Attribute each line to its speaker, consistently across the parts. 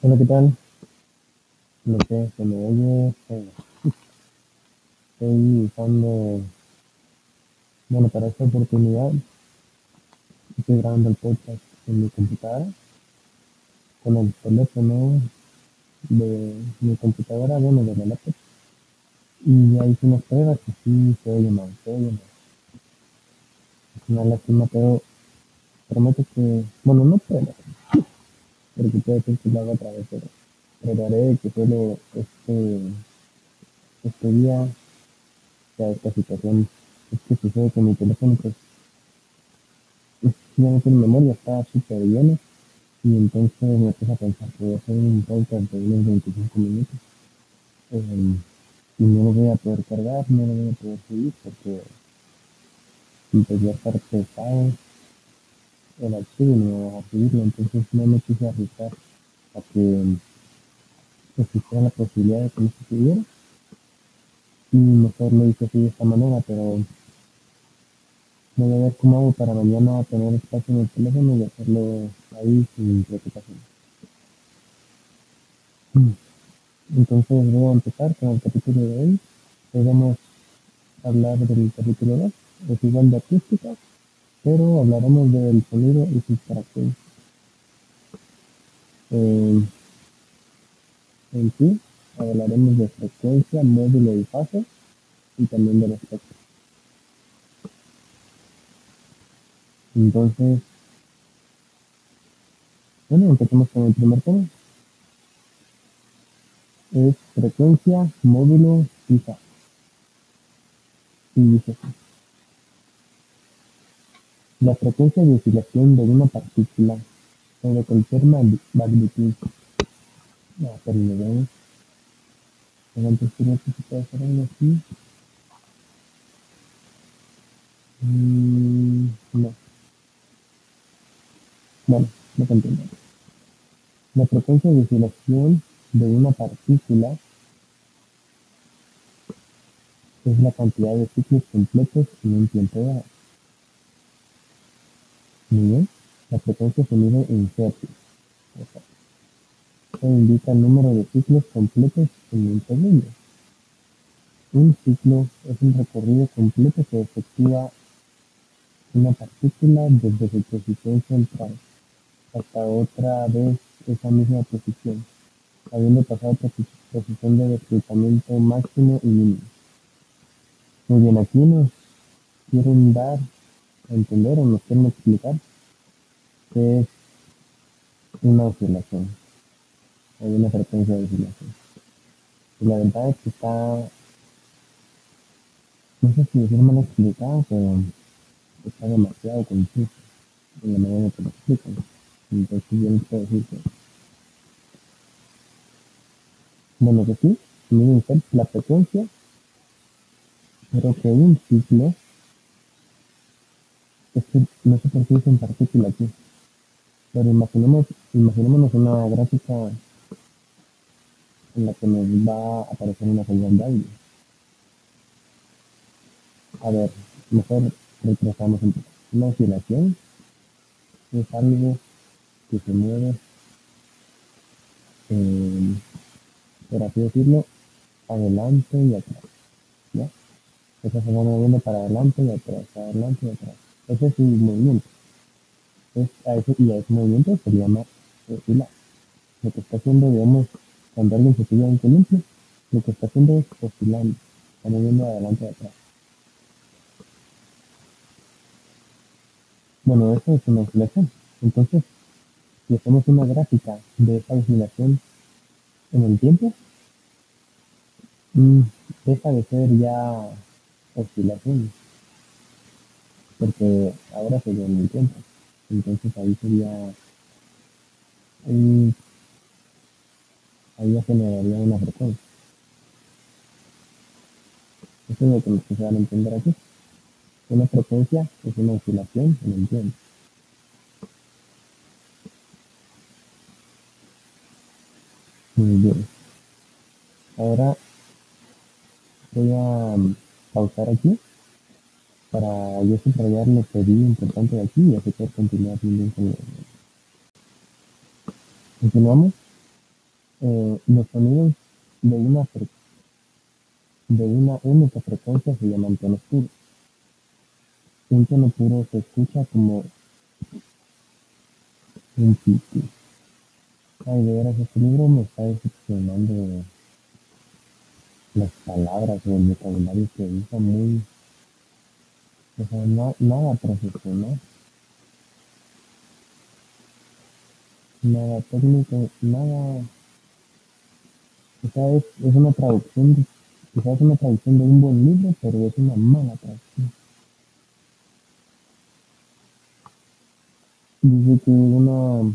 Speaker 1: Hola, ¿qué tal? No sé, se me oye. Estoy usando, bueno, para esta oportunidad estoy grabando el podcast en mi computadora, con el teléfono de mi computadora, bueno, de la laptop. Y ya hice unas pruebas que sí se oye mal, se oye mal. Es una lástima, pero prometo que, bueno, no prometo, porque puede ser que lo haga otra vez, pero trataré de que solo este, este día sea esta situación. Es que sucede que mi teléfono, pues, es- ya no tiene memoria, está súper lleno. Y entonces me puse a pensar que voy a hacer un podcast de unos 25 minutos. eh, y no lo voy a poder cargar, no lo voy a poder subir porque pues, ya estar pesado y no me va a subirlo. Entonces no me quise arriesgar a que existiera la posibilidad de que se subiera. Y mejor lo hice así de esta manera, pero voy a ver cómo hago para mañana tener espacio en el teléfono y hacerlo ahí sin preocupación. Entonces voy a empezar con el capítulo de hoy. Hoy vamos a hablar del capítulo 2. Es igual de acústica, pero hablaremos del sonido y sus características. Eh, en sí, hablaremos de frecuencia, módulo y fase, y también del espectro. Entonces, bueno, empecemos con el primer tema. Es frecuencia, módulo y fase. Y dice. La frecuencia de oscilación de una partícula o de cualquier mag- magnitud. Veo. Pero antes creo que se puede hacer algo así. Mm, no. Bueno, no continúo. La frecuencia de oscilación de una partícula es la cantidad de ciclos completos en un tiempo dado. Bien. La frecuencia mide hercios. Exacto. Esto indica el número de ciclos completos en un segundo. Un ciclo es un recorrido completo que efectúa una partícula desde su posición central hasta otra vez esa misma posición, habiendo pasado por su posición de desplazamiento máximo y mínimo. Muy bien, aquí nos quieren dar entender o nos quieren explicar qué es una oscilación, hay una frecuencia de oscilación. Y la verdad es que está, no sé si decir mal explicado, pero está demasiado confuso en la manera que lo explican. Entonces yo les puedo decir que, bueno, que sí, usted la frecuencia, pero que un ciclo, es no sé por qué dicen partícula aquí, pero imaginemos, imaginémonos una gráfica en la que nos va a aparecer una señal de audio. A ver, mejor retrasamos un poco. Una oscilación es algo que se mueve, eh, por así decirlo, adelante y atrás. ¿ya? Esa se va moviendo para adelante y atrás, para adelante y atrás. Ese es un movimiento. Es, a ese, y a ese movimiento se le llama oscilar. Lo que está haciendo, digamos, cuando alguien se pilla un columpio, lo que está haciendo es oscilando, está moviendo de adelante y atrás. Bueno, eso es una oscilación. Entonces, si hacemos una gráfica de esa oscilación en el tiempo, mm, deja de ser ya oscilación, porque ahora sería en el tiempo. Entonces ahí sería, mm, ahí ya generaría una frecuencia. Eso es lo que nos quisieran entender aquí. Una frecuencia es una oscilación en el tiempo. Muy bien. Ahora voy a mm, pausar aquí para yo subrayar lo que vi importante de aquí y así poder continuar bien con Continuamos. Eh, los sonidos de una, de una única frecuencia se llaman tonos puros. Un tono puro se escucha como un. Ay, de veras, este libro me está decepcionando las palabras o el vocabulario que usa muy... O sea, no, nada profesional. Nada técnico, nada... O sea, es, es una traducción, quizás es una traducción de un buen libro, pero es una mala traducción. Dice que una...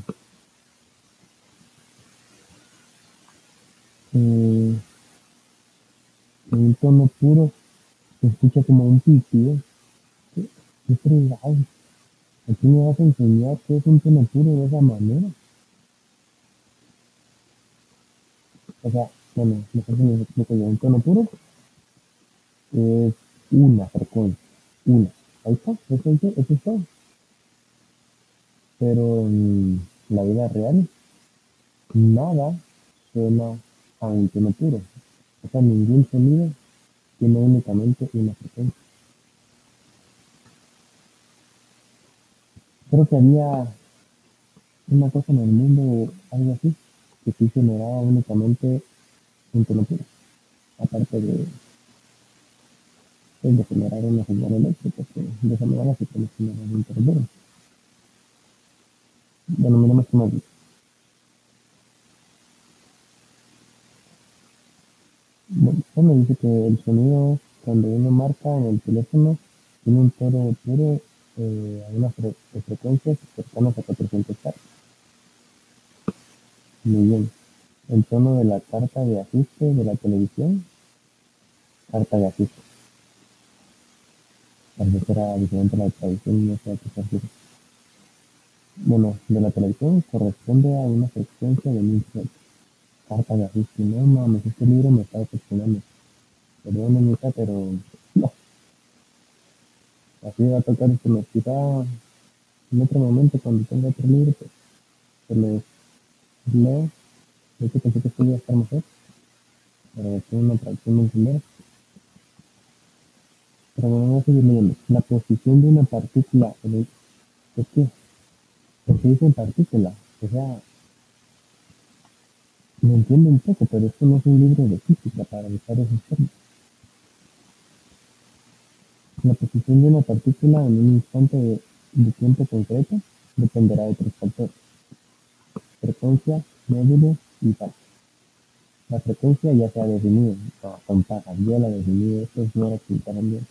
Speaker 1: Eh, un tono puro se escucha como un pitido. ¿Qué, fregado? Aquí me vas a enseñar qué es un tono puro de esa manera. O sea, bueno, mejor que les explico yo. Un tono puro es una frecuencia. Una. Ahí está, eso es, eso. Pero en la vida real, nada suena a un tono puro. O sea, ningún sonido tiene únicamente una frecuencia. Creo que había una cosa en el mundo, algo así, que sí generaba únicamente un tono puro. Aparte de, pues, de generar una señal eléctrica, que de esa manera se puede generar un tono puro. Denominamos como Bueno, dice que el sonido cuando uno marca en el teléfono tiene un tono puro eh, a unas fre frecuencias cercanas a 400 Hz. Muy bien. El tono de la carta de ajuste de la televisión, carta de ajuste. Parece que era diferente a la traducción, no sé a qué se. Bueno, de la televisión corresponde a una frecuencia de 1000 Hz carta de ajuste. No mames, este libro me está decepcionando. Perdón, Anita, pero. Así va a tocar que me quita en otro momento cuando tenga otro libro, pues se les leo. De hecho, pensé que esto iba a estar mejor, pero tengo una traducción muy primera. Pero bueno, vamos a seguir leyendo. La posición de una partícula en el... ¿Por qué? Porque dice partícula. O sea, lo entiendo un poco, pero esto no es un libro de física para usar esos términos. La posición de una partícula en un instante de, de tiempo concreto dependerá de tres factores: frecuencia, módulo y fase. La frecuencia ya se ha definido, no, con pajas, ya la definí, esto no era explicaron bien.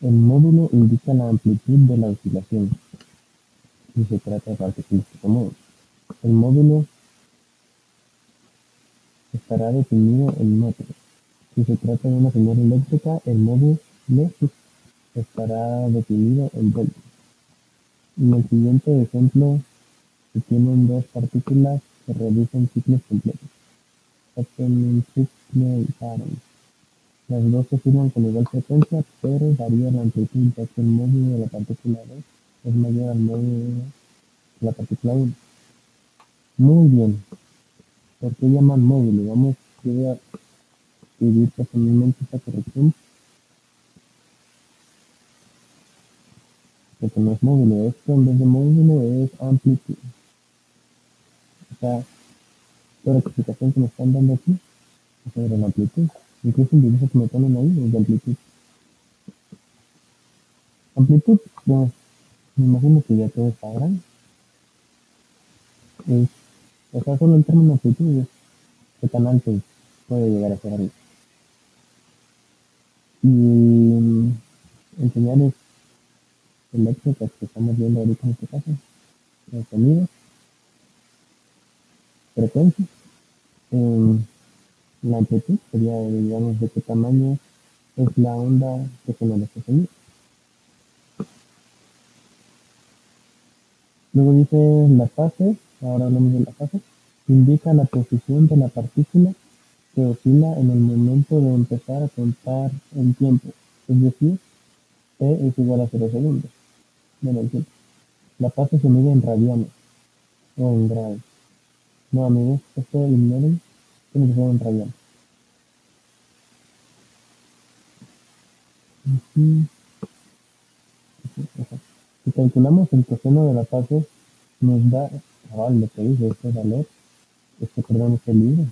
Speaker 1: El módulo indica la amplitud de la oscilación, si se trata de partículas mueven. El módulo estará definido en metros. Si se trata de una señal eléctrica, el módulo estará definido en voltios. En el siguiente ejemplo se tienen dos partículas que realizan ciclos completos. Y. Las dos oscilan con igual frecuencia, pero varía la amplitud ya que el de la partícula 2 es mayor al módulo de la partícula 1. Muy bien. ¿Por qué llaman módulo? Vamos a escribir personalmente esta corrección. Porque no es módulo, esto en vez de módulo es amplitud. O sea, toda la explicación que me están dando aquí es sobre la amplitud. Incluso el dibujo que me ponen ahí es de amplitud. Amplitud, pues, me imagino que ya todos sabrán. Es o sea, solo el término amplitud es qué tan alto puede llegar a ser. Y en señales eléctricas que estamos viendo ahorita en este caso, el sonido, frecuencia, eh, la amplitud sería, digamos, de qué tamaño es la onda que genera este sonido. Luego dice la fase, ahora hablamos de la fase, indica la posición de la partícula que oscila en el momento de empezar a contar en tiempo, es decir, t es igual a 0 segundos. La fase se mide en radianes o en grados. No, amigos, esto ignoren tiene que ser. Ujú. Ajá. Si calculamos el coseno de la fase, nos da, ah, lo que dice este valor, este, perdón, este libro.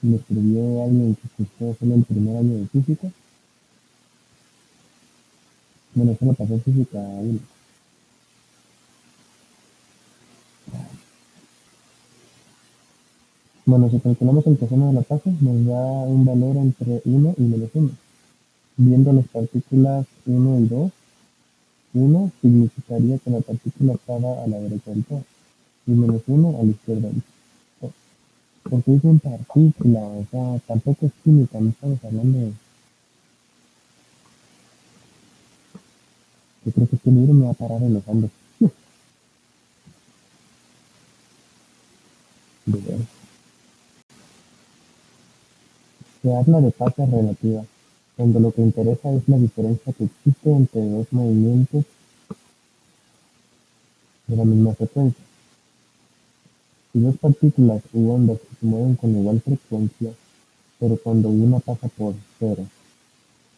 Speaker 1: Me escribió alguien que cursó solo el primer año de física. Bueno, solo pasó física 1. Bueno, si calculamos el coseno de la fase, nos da un valor entre 1 y menos 1. Viendo las partículas 1 y 2, 1 significaría que la partícula estaba a la derecha del todo y menos 1 a la izquierda del todo. Porque dicen partícula, o sea, tampoco es química, no estamos hablando de... Yo creo que este libro me va a parar en los. Se habla de fase relativa, cuando lo que interesa es la diferencia que existe entre dos movimientos de la misma frecuencia. Si dos partículas u ondas se mueven con igual frecuencia, pero cuando una pasa por cero,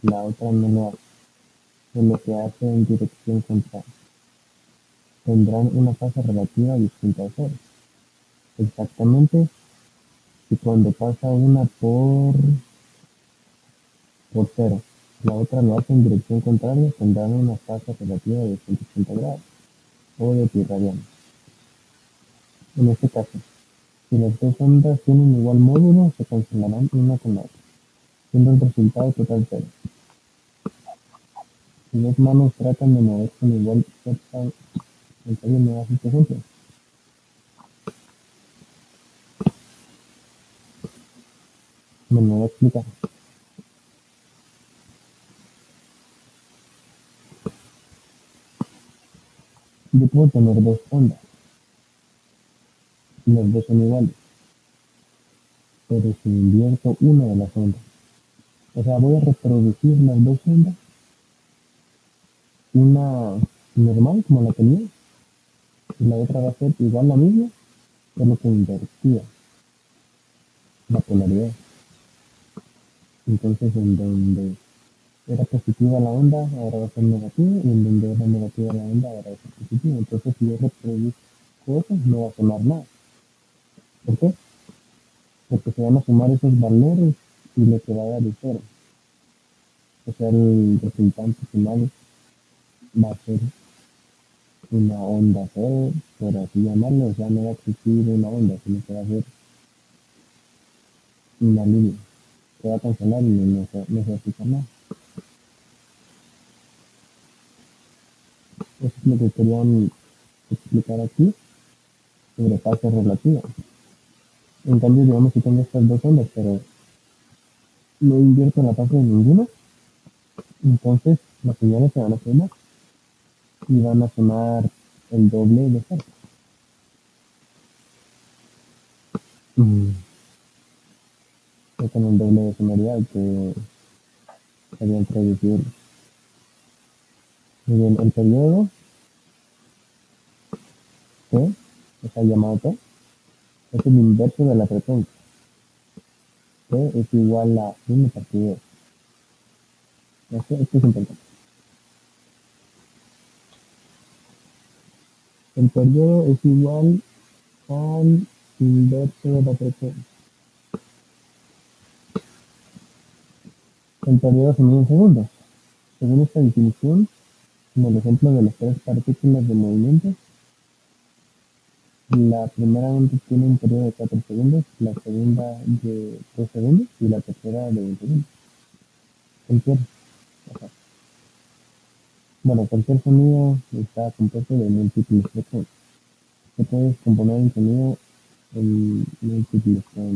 Speaker 1: la otra no lo hace, o lo que hace en dirección contraria, tendrán una fase relativa distinta a cero. Exactamente y cuando pasa una por por cero, la otra lo hace en dirección contraria, tendrán una fase relativa de 180 grados o de pi. En este caso, si las dos ondas tienen igual módulo, se cancelarán una con otra, siendo el resultado total cero. Si dos manos tratan de mover con igual fuerza, ¿alguien me da este ejemplo? Me lo voy a explicar. Yo puedo tener dos ondas. Las dos son iguales. Pero si invierto una de las ondas, o sea, voy a reproducir las dos ondas, una normal como la tenía, y la otra va a ser igual la misma, solo que invertida la polaridad. Entonces, en donde era positiva la onda, ahora va a ser negativa, y en donde era negativa la onda, ahora va a ser positiva. Entonces, si yo reproduzco eso, no va a sumar nada. ¿Por qué? Porque se van a sumar esos valores y lo que va a dar es cero. O sea, el resultante final ser una onda cero, por así llamarlo, o sea, no va a existir una onda, sino que va a ser una línea. Se va a cancelar y no se, no se va a. Eso es lo que querían explicar aquí sobre fase relativa. En cambio, digamos que tengo estas dos ondas, pero no invierto en la fase de ninguna, entonces las señales se van a sumar y van a sumar el doble de fuerza. Mm. Es con el doble de sonoridad que quería introducir. Muy bien, el periodo T, está llamado T, es el inverso de la frecuencia. T es igual a 1 partido 2. Esto, esto es importante. El periodo es igual al inverso de la frecuencia. El periodo se mide en segundos. Según esta definición, en el ejemplo de las tres partículas de movimiento, la primera tiene un periodo de 4 segundos, la segunda de 2 segundos y la tercera de 20 segundos. Cualquier, ajá. Bueno, cualquier sonido está compuesto de múltiples frecuencias. Se puede descomponer el sonido en múltiples cosa.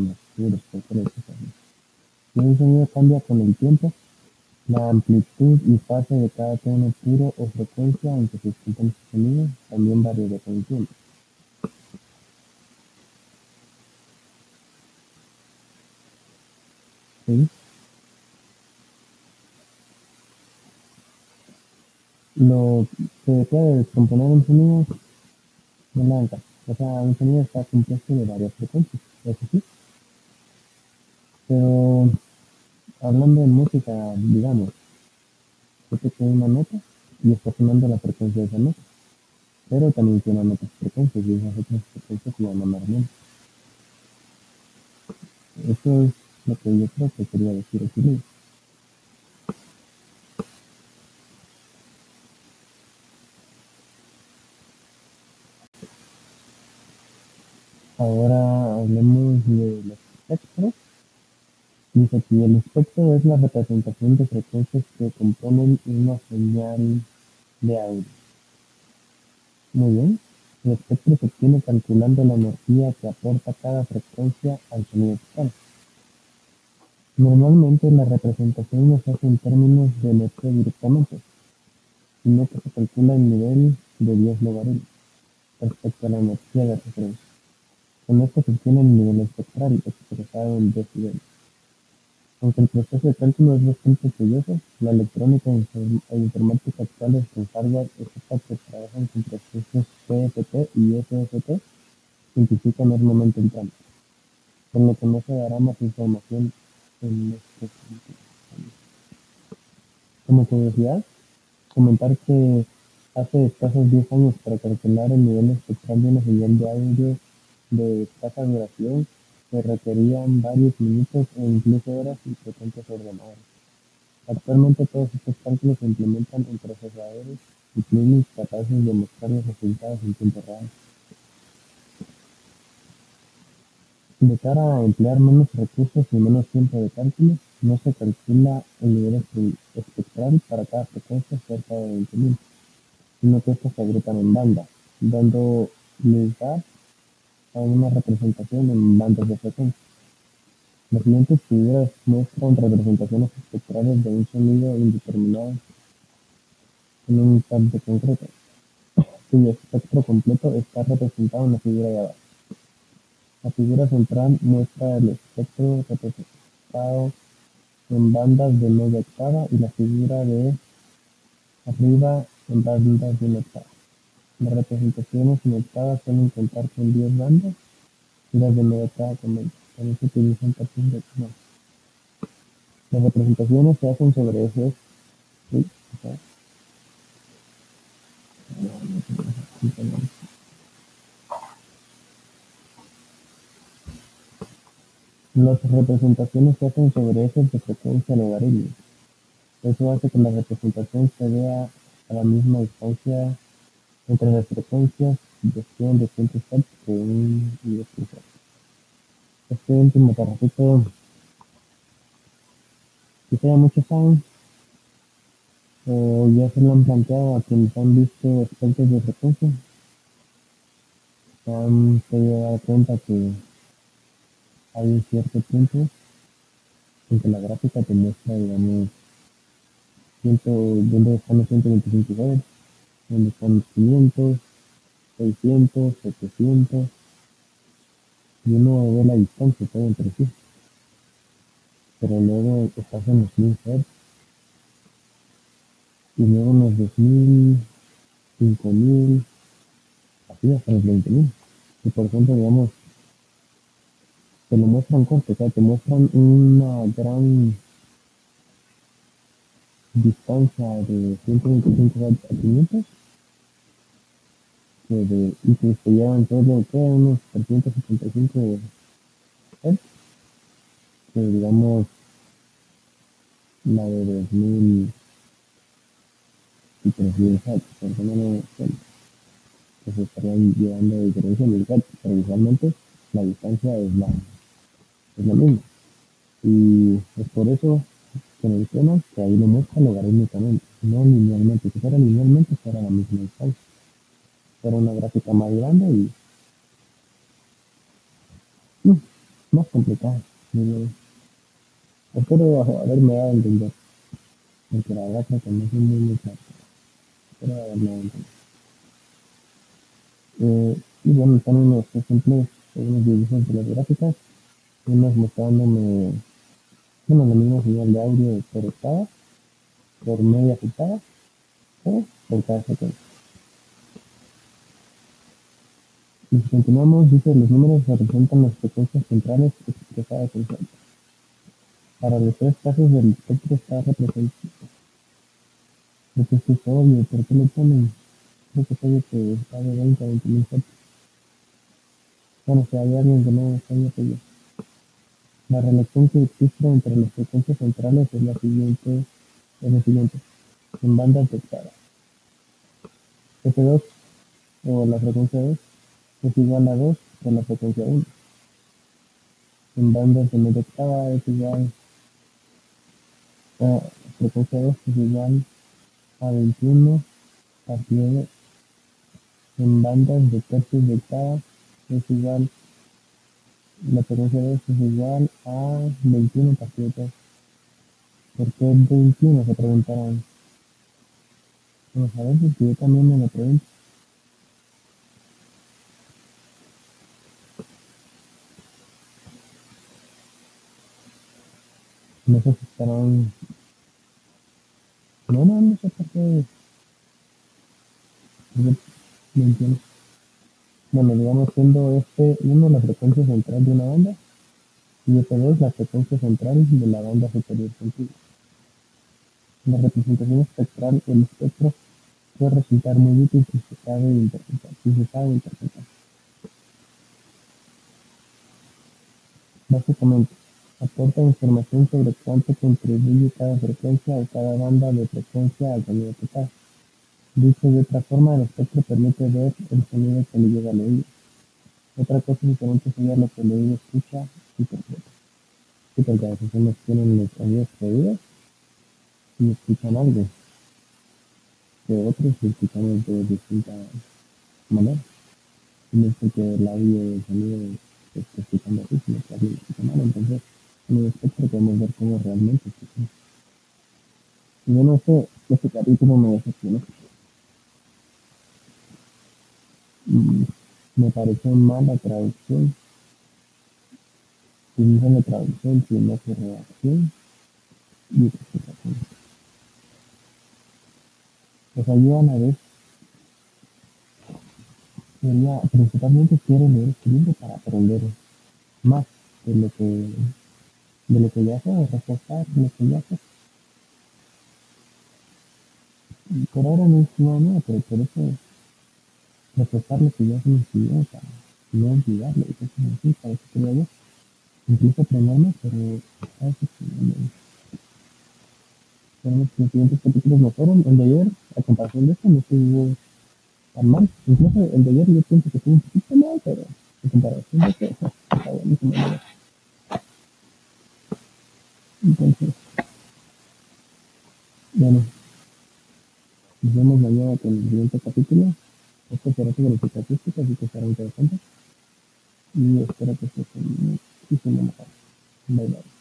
Speaker 1: Si un sonido cambia con el tiempo, la amplitud y fase de cada tono puro o frecuencia en que se escucha ese sonido también variará con el tiempo. ¿Sí? Lo que puede descomponer un sonido blanca. O sea, un sonido está compuesto de varias frecuencias, eso sí. Pero hablando de música, digamos, yo toqué una nota y está sonando la frecuencia de esa nota. Pero también tiene otras frecuencias y esas otras frecuencias se llaman armonías. Eso es lo que yo creo que quería decir aquí. Ahora hablemos de los espectros. Aquí, el espectro es la representación de frecuencias que componen una señal de audio. Muy bien. El espectro se obtiene calculando la energía que aporta cada frecuencia al sonido total. Normalmente la representación no se hace en términos de energía directamente, sino que se calcula el nivel de 10 logaritmos respecto a la energía de referencia. Con esto se obtiene el nivel espectral expresado en decibeles. Aunque el proceso de cálculo es bastante tedioso, la electrónica e informática actuales con hardware estas que trabajan con procesos PFT y SFT simplifican enormemente el trámite, por lo que no se dará más información en sentido. Como curiosidad, comentar que hace escasos 10 años para calcular el nivel espectral de una señal de audio de escasa duración se requerían varios minutos e incluso horas y potentes ordenadores. Actualmente todos estos cálculos se implementan en procesadores y plugins capaces de mostrar los resultados en tiempo real. De cara a emplear menos recursos y menos tiempo de cálculo, no se calcula el nivel espectral para cada frecuencia cerca de 20.000, sino que estos se agrupan en bandas, dando lugar a una representación en bandas de frecuencia. Las siguientes figuras muestran representaciones espectrales de un sonido indeterminado en un instante concreto, cuyo espectro completo está representado en la figura de abajo. La figura central muestra el espectro representado en bandas de media octava y la figura de arriba en bandas de una. Las representaciones octavas suelen contar con 10 bandas y las de media octava con 20. También se utilizan partes de Las representaciones se hacen sobre ejes ¿sí? Las representaciones se hacen sobre ejes de frecuencia logarítmica. Eso hace que la representación se vea a la misma distancia entre las frecuencias de 100 200 Hz que un y Este último parrafito quizá ya muchos saben o ya se lo han planteado a quienes han visto espectros de frecuencia. Se han podido dar cuenta que hay un cierto punto en que la gráfica te muestra digamos 100, donde están los 125 Hz donde están 500, 600, 700, y uno ve la distancia todo entre sí. Pero luego estás en los 1000 Hz, y luego en los 2000, 5000, así hasta los 20000. Y por ejemplo, digamos, te lo muestran corto, o sea, te muestran una gran distancia de 125 Hz a 500 que de, y que se llevan todo que unos 375 Hz que digamos la de 2000 y 3000 Hz porque no lo que se estarían llevando de diferencia en el Hz pero visualmente la distancia es la, es la misma. Y es por eso que mencionas que ahí lo muestra logarítmicamente, no linealmente. Si fuera linealmente, fuera la misma distancia. Fuera una gráfica más grande y mm, más complicada. Espero haberme dado entender. Porque la verdad que no es muy, muy. Espero haberme dado a entender. Eh, y bueno, están unos ejemplos, unos dibujos de las gráficas, unos mostrándome bueno, la misma señal de audio por octava, por media octava o por cada secuencia. Y si continuamos, dice, los números representan las frecuencias centrales expresadas en celdas. Para los tres casos del espectro está representado. Creo que esto es obvio, ¿por qué lo ponen? Creo que es que está de 20 a 20 mil. Bueno, si hay alguien que no sabía que yo. La relación que existe entre las frecuencias centrales es la siguiente, en bandas dictadas. F2 o la frecuencia 2 es igual a 2 por la frecuencia 1. En media octava es igual a frecuencia 2 es igual a 21 partido 2. En bandas de tercios de octava es igual la frecuencia 2 es igual a 21 partido 2. ¿Por qué 21? Se preguntarán. Vamos a ver, porque yo también me lo pregunto. No sé si estarán... No, no, no sé por qué. No entiendo. Digamos siendo este 1 la frecuencia central de una banda y este 2 la frecuencia central de la banda superior contigua. La representación espectral, el espectro, puede resultar muy útil si se sabe interpretar. Si se sabe interpretar. Básicamente, aporta información sobre cuánto contribuye cada frecuencia o cada banda de frecuencia al sonido total. Dicho de otra forma, el espectro permite ver el sonido que le llega al oído. Otra cosa diferente sería lo que el oído escucha y interpreta. Sí, porque veces unos tienen los oídos prohibidos y escuchan algo que otros escuchamos de distinta manera. Y no es porque el audio del sonido esté escuchando así, sino que alguien mal. Entonces, en el espectro podemos ver cómo realmente escuchamos. Y yo no sé, este capítulo me decepcionó. Mm, me pareció mala traducción. No la traducción, no fue redacción y explicación. Pues ayudan a ver. Quería, principalmente quiero leer este libro para aprender más de lo que, de lo que ya sé, reforzar lo que ya sé. Por ahora no es nada, pero por eso reforzar lo que ya se me para no olvidarlo y cosas así, para quería yo. Incluso aprenderme, pero a veces no me Esperemos que los siguientes capítulos mejoren. El de ayer, a comparación de este, no estuvo tan mal. Incluso el de ayer yo pienso que estuvo un poquito mal, pero en comparación de este, está buenísimo. ¿no? Entonces, bueno, nos vemos mañana con el siguiente capítulo. Esto será sobre estadística, así que estará interesante. Y espero que esté muchísimo mejor. Bye bye.